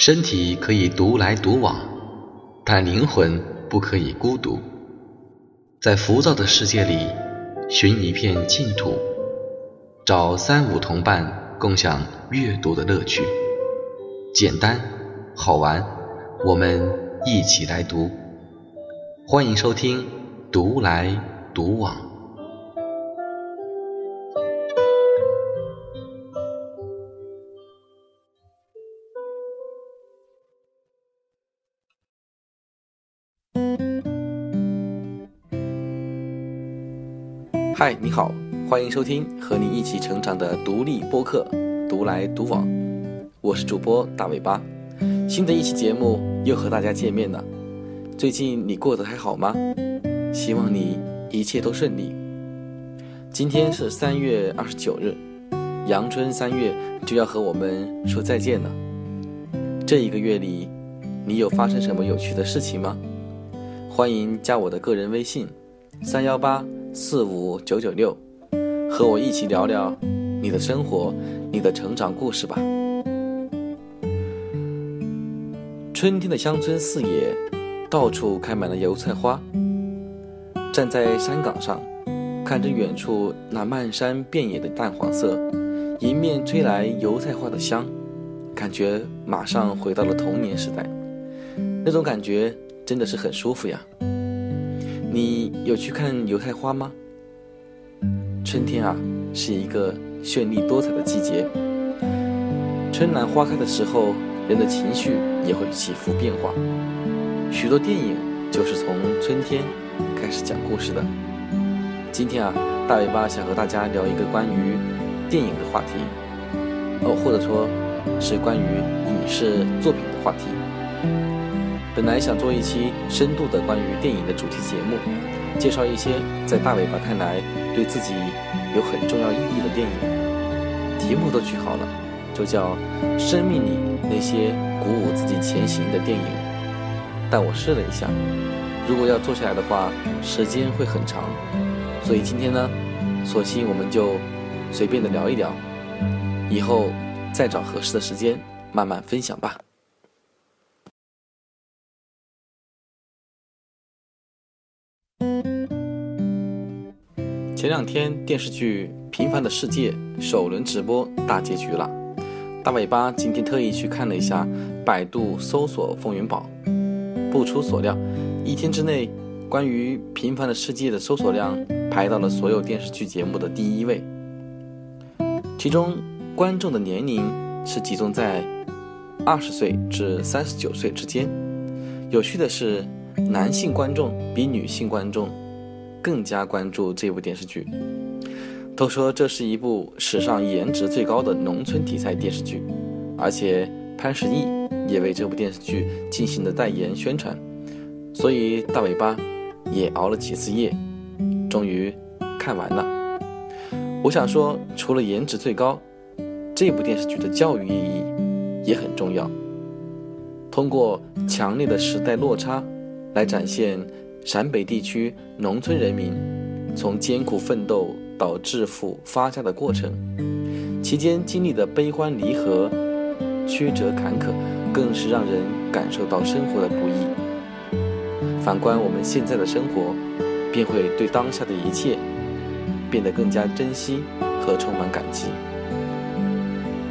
身体可以独来独往，但灵魂不可以孤独。在浮躁的世界里，寻一片净土，找三五同伴，共享阅读的乐趣。简单，好玩，我们一起来读。欢迎收听《独来独往》。嗨，你好，欢迎收听和你一起成长的独立播客《独来独往》，我是主播大尾巴。新的一期节目又和大家见面了。最近你过得还好吗？希望你一切都顺利。今天是三月二十九日，阳春三月就要和我们说再见了。这一个月里，你有发生什么有趣的事情吗？欢迎加我的个人微信：三幺八。四五九九六，和我一起聊聊你的生活、你的成长故事吧。春天的乡村四野，到处开满了油菜花。站在山岗上，看着远处那漫山遍野的淡黄色，迎面吹来油菜花的香，感觉马上回到了童年时代。那种感觉真的是很舒服呀。你有去看油菜花吗？春天啊，是一个绚丽多彩的季节。春暖花开的时候，人的情绪也会起伏变化。许多电影就是从春天开始讲故事的。今天啊，大尾巴想和大家聊一个关于电影的话题，哦，或者说，是关于影视作品的话题。本来想做一期深度的关于电影的主题节目，介绍一些在大尾巴看来对自己有很重要意义的电影，题目都取好了，就叫《生命里那些鼓舞自己前行的电影》。但我试了一下，如果要做下来的话，时间会很长，所以今天呢，索性我们就随便的聊一聊，以后再找合适的时间慢慢分享吧。前两天电视剧《平凡的世界》首轮直播大结局了，大尾巴今天特意去看了一下百度搜索风云榜，不出所料，一天之内关于《平凡的世界》的搜索量排到了所有电视剧节目的第一位，其中观众的年龄是集中在二十岁至三十九岁之间，有趣的是，男性观众比女性观众。更加关注这部电视剧，都说这是一部史上颜值最高的农村题材电视剧，而且潘石屹也为这部电视剧进行了代言宣传，所以大尾巴也熬了几次夜，终于看完了。我想说，除了颜值最高，这部电视剧的教育意义也很重要，通过强烈的时代落差来展现。陕北地区农村人民从艰苦奋斗到致富发家的过程，期间经历的悲欢离合、曲折坎坷，更是让人感受到生活的不易。反观我们现在的生活，便会对当下的一切变得更加珍惜和充满感激。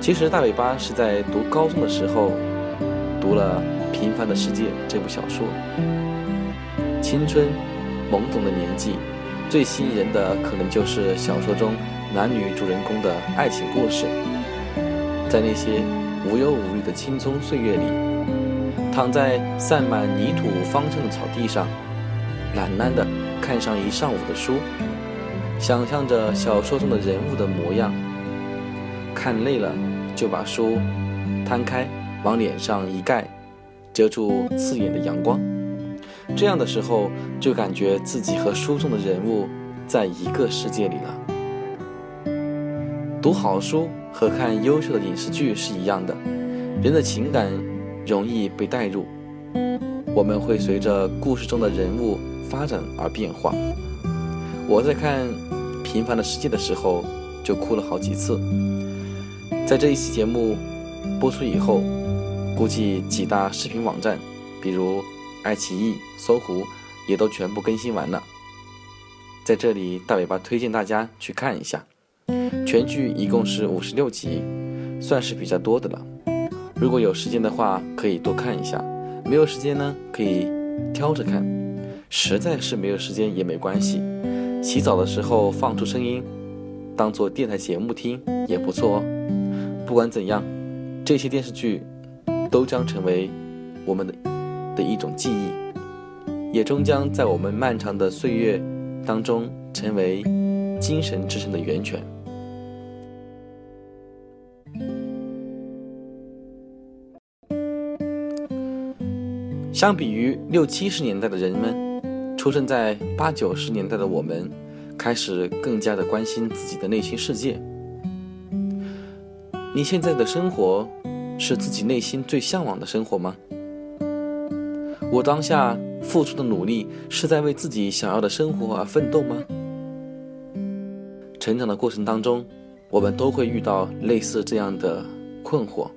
其实大尾巴是在读高中的时候读了《平凡的世界》这部小说。青春懵懂的年纪，最吸引人的可能就是小说中男女主人公的爱情故事。在那些无忧无虑的青葱岁月里，躺在散满泥土芳香的草地上，懒懒地看上一上午的书，想象着小说中的人物的模样。看累了，就把书摊开，往脸上一盖，遮住刺眼的阳光。这样的时候，就感觉自己和书中的人物在一个世界里了。读好书和看优秀的影视剧是一样的，人的情感容易被带入，我们会随着故事中的人物发展而变化。我在看《平凡的世界》的时候就哭了好几次。在这一期节目播出以后，估计几大视频网站，比如爱奇艺、搜狐，也都全部更新完了。在这里，大尾巴推荐大家去看一下。全剧一共是五十六集，算是比较多的了。如果有时间的话，可以多看一下；没有时间呢，可以挑着看。实在是没有时间也没关系，洗澡的时候放出声音，当做电台节目听也不错哦。不管怎样，这些电视剧都将成为我们的的一种记忆，也终将在我们漫长的岁月当中成为精神支撑的源泉。相比于六七十年代的人们，出生在八九十年代的我们，开始更加的关心自己的内心世界。你现在的生活是自己内心最向往的生活吗？我当下付出的努力是在为自己想要的生活而奋斗吗？成长的过程当中，我们都会遇到类似这样的困惑，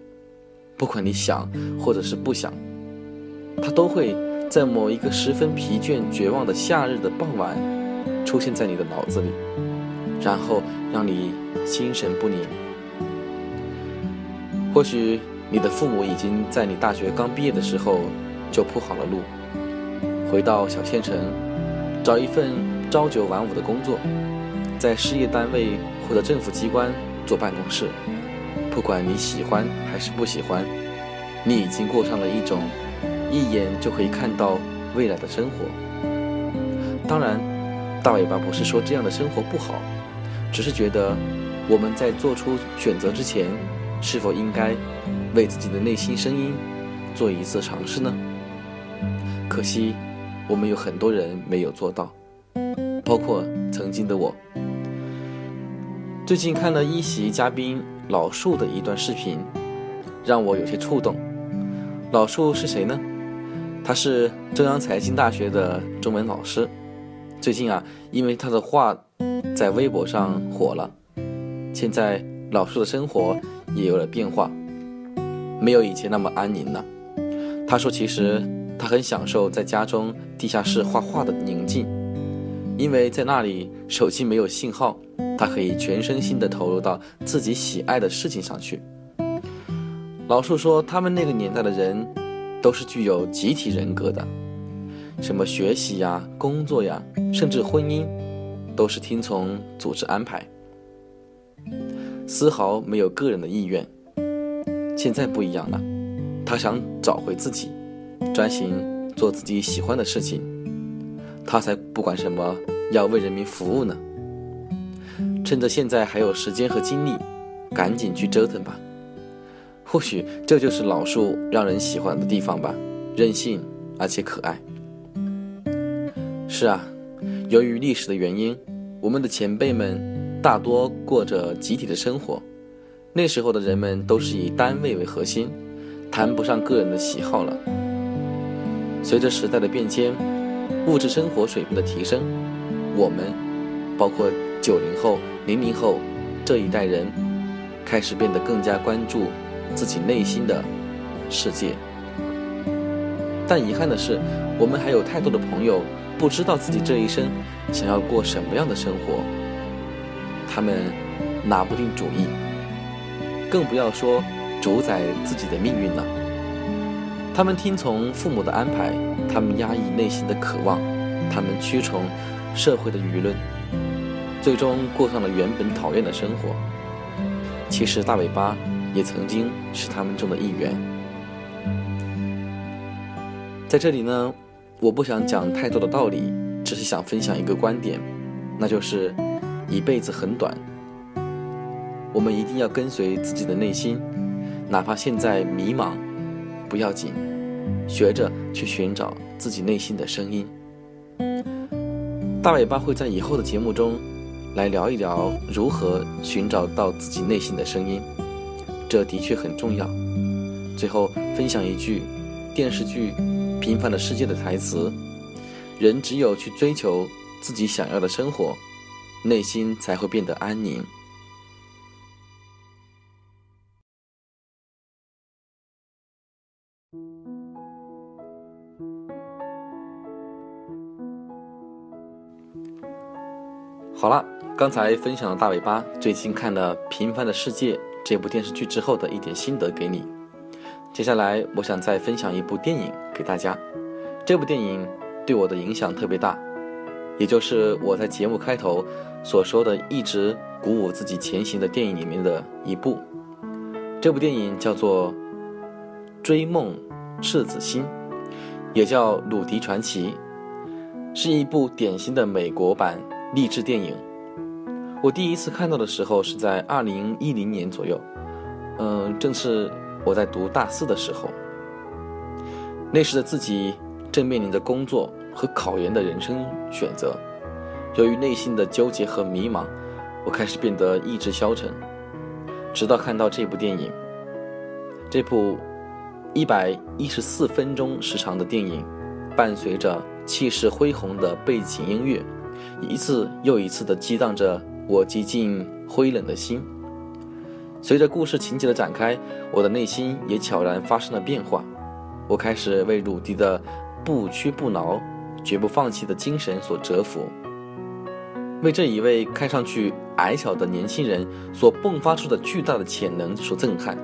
不管你想或者是不想。它都会在某一个十分疲倦、绝望的夏日的傍晚，出现在你的脑子里，然后让你心神不宁。或许你的父母已经在你大学刚毕业的时候就铺好了路，回到小县城，找一份朝九晚五的工作，在事业单位或者政府机关做办公室。不管你喜欢还是不喜欢，你已经过上了一种。一眼就可以看到未来的生活。当然，大尾巴不是说这样的生活不好，只是觉得我们在做出选择之前，是否应该为自己的内心声音做一次尝试呢？可惜，我们有很多人没有做到，包括曾经的我。最近看了一席嘉宾老树的一段视频，让我有些触动。老树是谁呢？他是中央财经大学的中文老师，最近啊，因为他的话在微博上火了，现在老树的生活也有了变化，没有以前那么安宁了。他说，其实他很享受在家中地下室画画的宁静，因为在那里手机没有信号，他可以全身心的投入到自己喜爱的事情上去。老树说，他们那个年代的人。都是具有集体人格的，什么学习呀、工作呀，甚至婚姻，都是听从组织安排，丝毫没有个人的意愿。现在不一样了，他想找回自己，专心做自己喜欢的事情，他才不管什么要为人民服务呢。趁着现在还有时间和精力，赶紧去折腾吧。或许这就是老树让人喜欢的地方吧，任性而且可爱。是啊，由于历史的原因，我们的前辈们大多过着集体的生活，那时候的人们都是以单位为核心，谈不上个人的喜好了。随着时代的变迁，物质生活水平的提升，我们，包括九零后、零零后这一代人，开始变得更加关注。自己内心的世界，但遗憾的是，我们还有太多的朋友不知道自己这一生想要过什么样的生活，他们拿不定主意，更不要说主宰自己的命运了。他们听从父母的安排，他们压抑内心的渴望，他们屈从社会的舆论，最终过上了原本讨厌的生活。其实大尾巴。也曾经是他们中的一员。在这里呢，我不想讲太多的道理，只是想分享一个观点，那就是一辈子很短，我们一定要跟随自己的内心，哪怕现在迷茫，不要紧，学着去寻找自己内心的声音。大尾巴会在以后的节目中来聊一聊如何寻找到自己内心的声音。这的确很重要。最后分享一句电视剧《平凡的世界》的台词：“人只有去追求自己想要的生活，内心才会变得安宁。”好了，刚才分享了大尾巴最近看了《平凡的世界》这部电视剧之后的一点心得给你。接下来，我想再分享一部电影给大家。这部电影对我的影响特别大，也就是我在节目开头所说的一直鼓舞自己前行的电影里面的一部。这部电影叫做《追梦赤子心》，也叫《鲁迪传奇》，是一部典型的美国版励志电影。我第一次看到的时候是在二零一零年左右，嗯，正是。我在读大四的时候，那时的自己正面临着工作和考研的人生选择，由于内心的纠结和迷茫，我开始变得意志消沉。直到看到这部电影，这部一百一十四分钟时长的电影，伴随着气势恢宏的背景音乐，一次又一次地激荡着我几近灰冷的心。随着故事情节的展开，我的内心也悄然发生了变化。我开始为鲁迪的不屈不挠、绝不放弃的精神所折服，为这一位看上去矮小的年轻人所迸发出的巨大的潜能所震撼。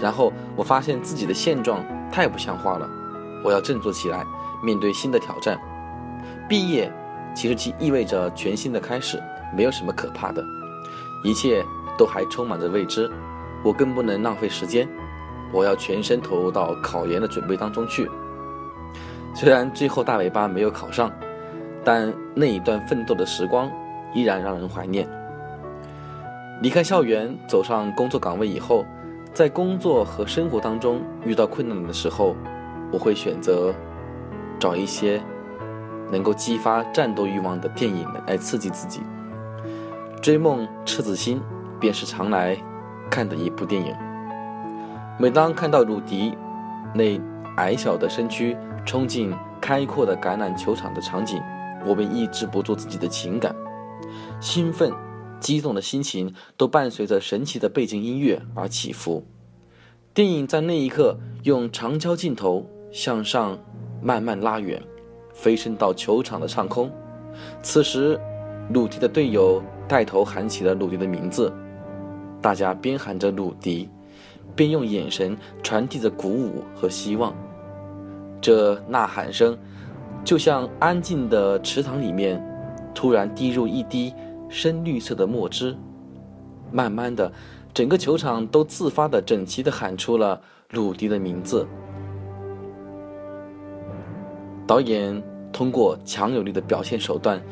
然后我发现自己的现状太不像话了，我要振作起来，面对新的挑战。毕业其实即意味着全新的开始，没有什么可怕的，一切。都还充满着未知，我更不能浪费时间，我要全身投入到考研的准备当中去。虽然最后大尾巴没有考上，但那一段奋斗的时光依然让人怀念。离开校园，走上工作岗位以后，在工作和生活当中遇到困难的时候，我会选择找一些能够激发战斗欲望的电影来刺激自己。追梦赤子心。便是常来看的一部电影。每当看到鲁迪那矮小的身躯冲进开阔的橄榄球场的场景，我便抑制不住自己的情感，兴奋、激动的心情都伴随着神奇的背景音乐而起伏。电影在那一刻用长焦镜头向上慢慢拉远，飞升到球场的上空。此时，鲁迪的队友带头喊起了鲁迪的名字。大家边喊着鲁迪，边用眼神传递着鼓舞和希望。这呐喊声，就像安静的池塘里面突然滴入一滴深绿色的墨汁。慢慢的，整个球场都自发的、整齐的喊出了鲁迪的名字。导演通过强有力的表现手段，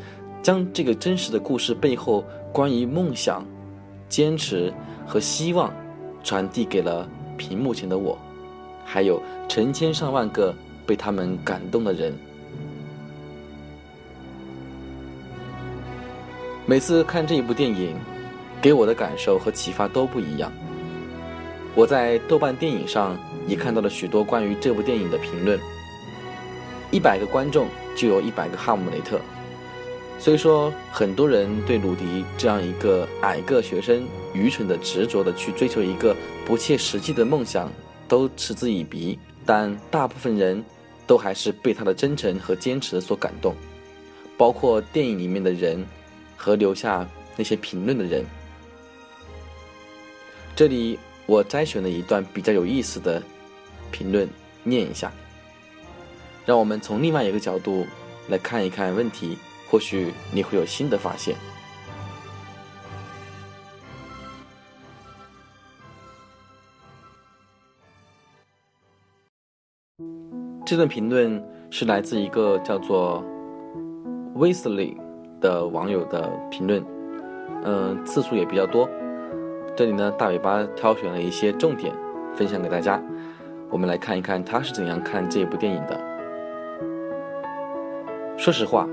将这个真实的故事背后关于梦想。坚持和希望，传递给了屏幕前的我，还有成千上万个被他们感动的人。每次看这一部电影，给我的感受和启发都不一样。我在豆瓣电影上也看到了许多关于这部电影的评论。一百个观众就有一百个哈姆雷特。虽说很多人对鲁迪这样一个矮个学生愚蠢的执着的去追求一个不切实际的梦想都嗤之以鼻，但大部分人都还是被他的真诚和坚持所感动，包括电影里面的人和留下那些评论的人。这里我摘选了一段比较有意思的评论，念一下，让我们从另外一个角度来看一看问题。或许你会有新的发现。这段评论是来自一个叫做 Wesley 的网友的评论，嗯，次数也比较多。这里呢，大尾巴挑选了一些重点分享给大家。我们来看一看他是怎样看这部电影的。说实话。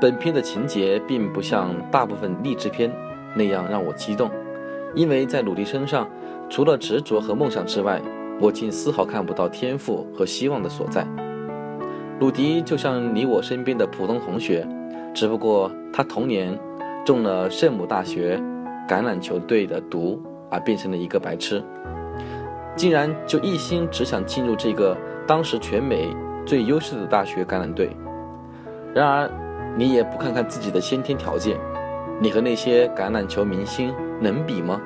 本片的情节并不像大部分励志片那样让我激动，因为在鲁迪身上，除了执着和梦想之外，我竟丝毫看不到天赋和希望的所在。鲁迪就像你我身边的普通同学，只不过他童年中了圣母大学橄榄球队的毒，而变成了一个白痴，竟然就一心只想进入这个当时全美最优秀的大学橄榄队。然而。你也不看看自己的先天条件，你和那些橄榄球明星能比吗？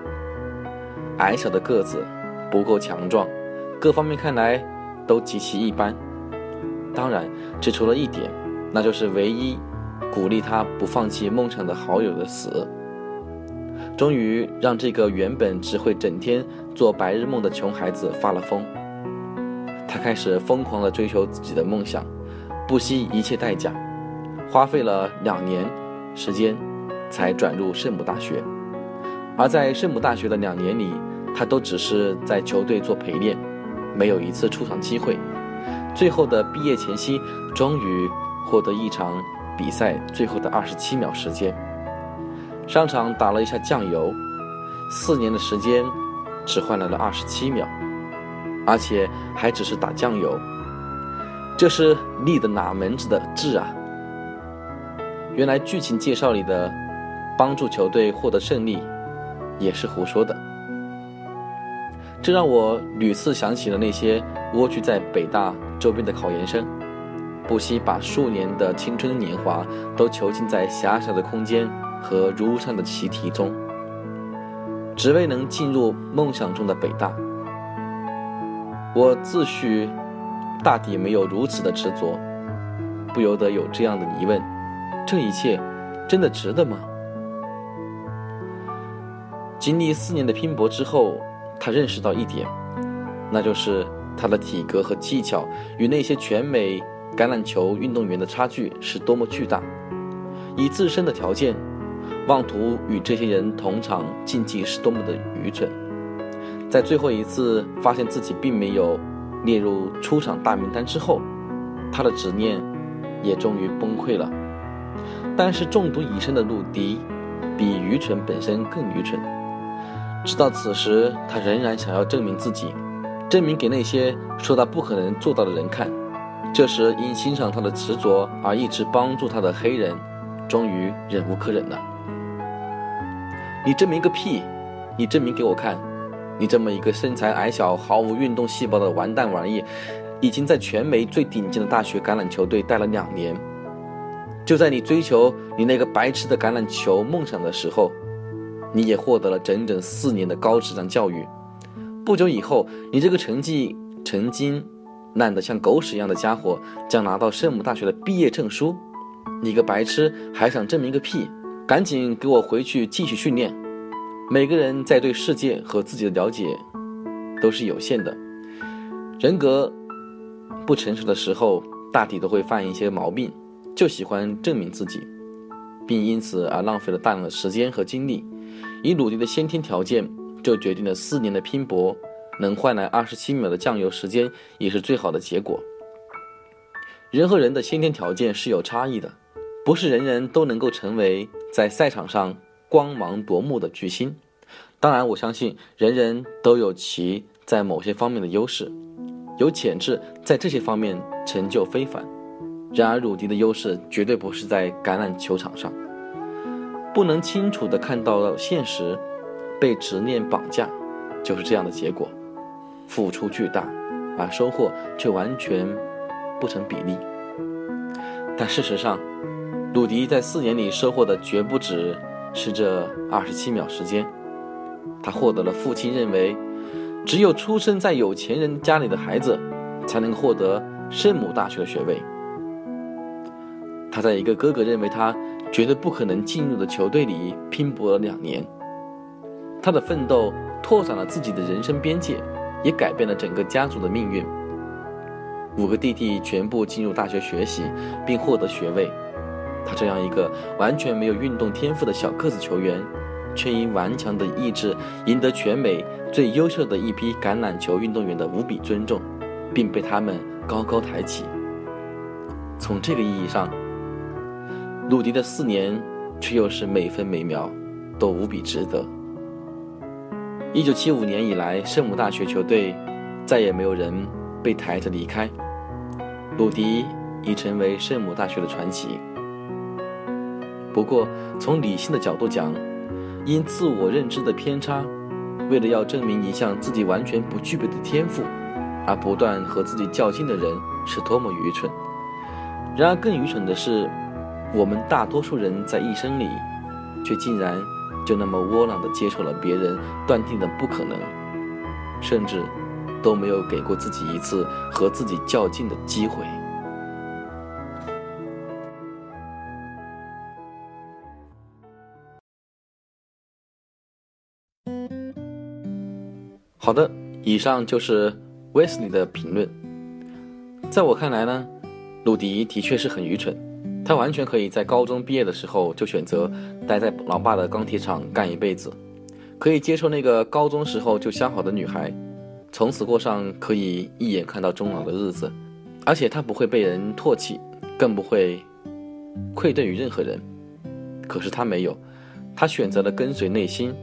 矮小的个子，不够强壮，各方面看来都极其一般。当然，只除了一点，那就是唯一鼓励他不放弃梦想的好友的死，终于让这个原本只会整天做白日梦的穷孩子发了疯。他开始疯狂地追求自己的梦想，不惜一切代价，花费了两年时间才转入圣母大学。而在圣母大学的两年里，他都只是在球队做陪练，没有一次出场机会。最后的毕业前夕，终于获得一场比赛最后的二十七秒时间，上场打了一下酱油，四年的时间只换来了二十七秒，而且还只是打酱油，这是立的哪门子的志啊？原来剧情介绍里的帮助球队获得胜利，也是胡说的。这让我屡次想起了那些蜗居在北大周边的考研生，不惜把数年的青春年华都囚禁在狭小的空间和如上的习题中，只为能进入梦想中的北大。我自诩大抵没有如此的执着，不由得有这样的疑问：这一切真的值得吗？经历四年的拼搏之后。他认识到一点，那就是他的体格和技巧与那些全美橄榄球运动员的差距是多么巨大。以自身的条件，妄图与这些人同场竞技是多么的愚蠢。在最后一次发现自己并没有列入出场大名单之后，他的执念也终于崩溃了。但是中毒已深的鲁迪，比愚蠢本身更愚蠢。直到此时，他仍然想要证明自己，证明给那些说他不可能做到的人看。这时，因欣赏他的执着而一直帮助他的黑人，终于忍无可忍了。你证明个屁！你证明给我看！你这么一个身材矮小、毫无运动细胞的完蛋玩意，已经在全美最顶尖的大学橄榄球队待了两年。就在你追求你那个白痴的橄榄球梦想的时候。你也获得了整整四年的高质量教育。不久以后，你这个成绩曾经烂得像狗屎一样的家伙将拿到圣母大学的毕业证书。你个白痴，还想证明个屁？赶紧给我回去继续训练。每个人在对世界和自己的了解都是有限的，人格不成熟的时候，大体都会犯一些毛病，就喜欢证明自己，并因此而浪费了大量的时间和精力。以鲁迪的先天条件，就决定了四年的拼搏能换来二十七秒的酱油时间，也是最好的结果。人和人的先天条件是有差异的，不是人人都能够成为在赛场上光芒夺目的巨星。当然，我相信人人都有其在某些方面的优势，有潜质在这些方面成就非凡。然而，鲁迪的优势绝对不是在橄榄球场上。不能清楚地看到现实，被执念绑架，就是这样的结果。付出巨大，而收获却完全不成比例。但事实上，鲁迪在四年里收获的绝不止是这二十七秒时间。他获得了父亲认为，只有出生在有钱人家里的孩子，才能获得圣母大学的学位。他在一个哥哥认为他。绝对不可能进入的球队里拼搏了两年，他的奋斗拓展了自己的人生边界，也改变了整个家族的命运。五个弟弟全部进入大学学习，并获得学位。他这样一个完全没有运动天赋的小个子球员，却因顽强的意志赢得全美最优秀的一批橄榄球运动员的无比尊重，并被他们高高抬起。从这个意义上。鲁迪的四年，却又是每分每秒都无比值得。一九七五年以来，圣母大学球队再也没有人被抬着离开，鲁迪已成为圣母大学的传奇。不过，从理性的角度讲，因自我认知的偏差，为了要证明一项自己完全不具备的天赋，而不断和自己较劲的人，是多么愚蠢！然而，更愚蠢的是。我们大多数人在一生里，却竟然就那么窝囊的接受了别人断定的不可能，甚至都没有给过自己一次和自己较劲的机会。好的，以上就是 Wesley 的评论。在我看来呢，鲁迪的确是很愚蠢，他完全可以在高中毕业的时候就选择待在老爸的钢铁厂干一辈子，可以接受那个高中时候就相好的女孩，从此过上可以一眼看到终老的日子，而且他不会被人唾弃，更不会愧对于任何人。可是他没有，他选择了跟随内心，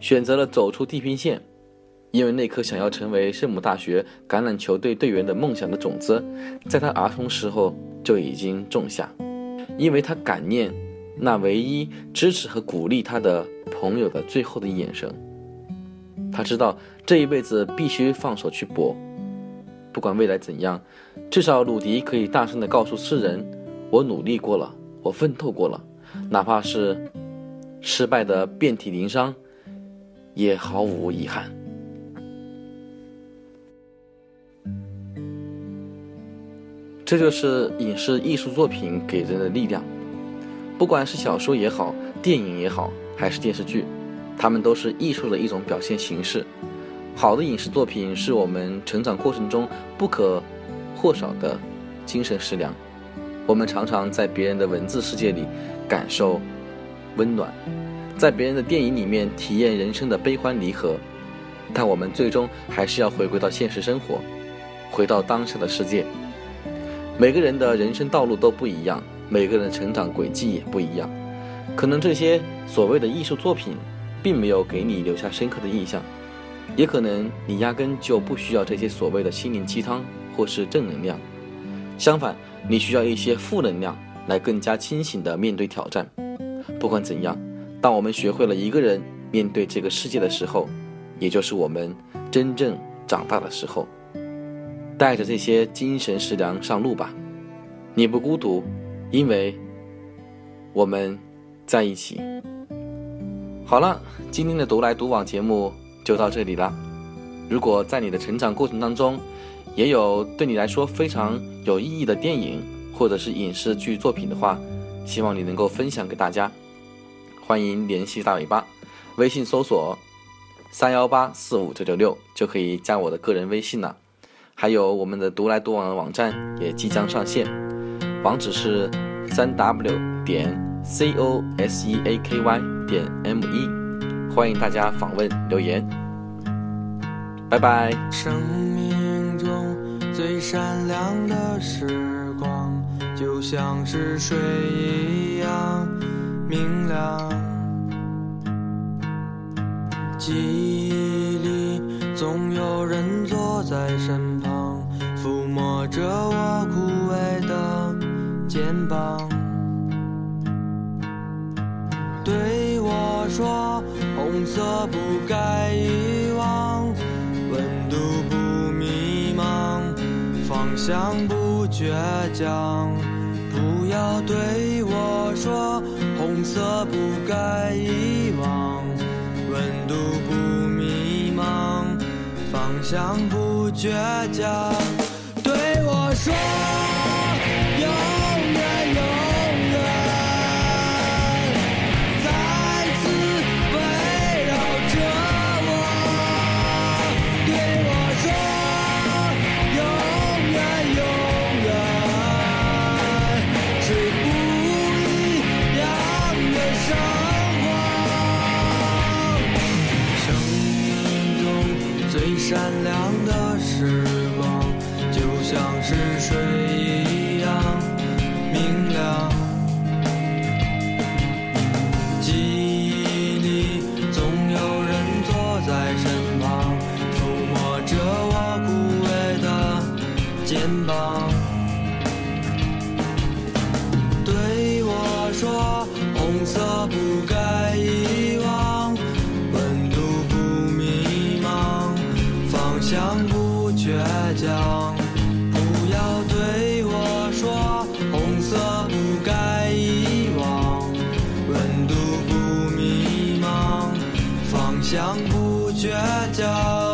选择了走出地平线。因为那颗想要成为圣母大学橄榄球队队员的梦想的种子，在他儿童时候就已经种下。因为他感念那唯一支持和鼓励他的朋友的最后的眼神，他知道这一辈子必须放手去搏，不管未来怎样，至少鲁迪可以大声地告诉世人：我努力过了，我奋斗过了，哪怕是失败的遍体鳞伤，也毫无遗憾。这就是影视艺术作品给人的力量，不管是小说也好，电影也好，还是电视剧，它们都是艺术的一种表现形式。好的影视作品是我们成长过程中不可或少的精神食粮。我们常常在别人的文字世界里感受温暖，在别人的电影里面体验人生的悲欢离合，但我们最终还是要回归到现实生活，回到当下的世界。每个人的人生道路都不一样，每个人的成长轨迹也不一样。可能这些所谓的艺术作品，并没有给你留下深刻的印象，也可能你压根就不需要这些所谓的心灵鸡汤或是正能量。相反，你需要一些负能量，来更加清醒地面对挑战。不管怎样，当我们学会了一个人面对这个世界的时候，也就是我们真正长大的时候。带着这些精神食粮上路吧，你不孤独，因为我们在一起。好了，今天的独来独往节目就到这里了。如果在你的成长过程当中，也有对你来说非常有意义的电影或者是影视剧作品的话，希望你能够分享给大家。欢迎联系大尾巴，微信搜索三幺八四五九九六就可以加我的个人微信了。还有我们的独来独往的网站也即将上线，网址是三 w 点 c o s e a k y 点 m e，欢迎大家访问留言，拜拜。生命中最善良的时光，就像是水一样明亮。记忆里总有人坐在身。着我枯萎的肩膀，对我说：“红色不该遗忘，温度不迷茫，方向不倔强。”不要对我说：“红色不该遗忘，温度不迷茫，方向不倔强。”说。想不倔强，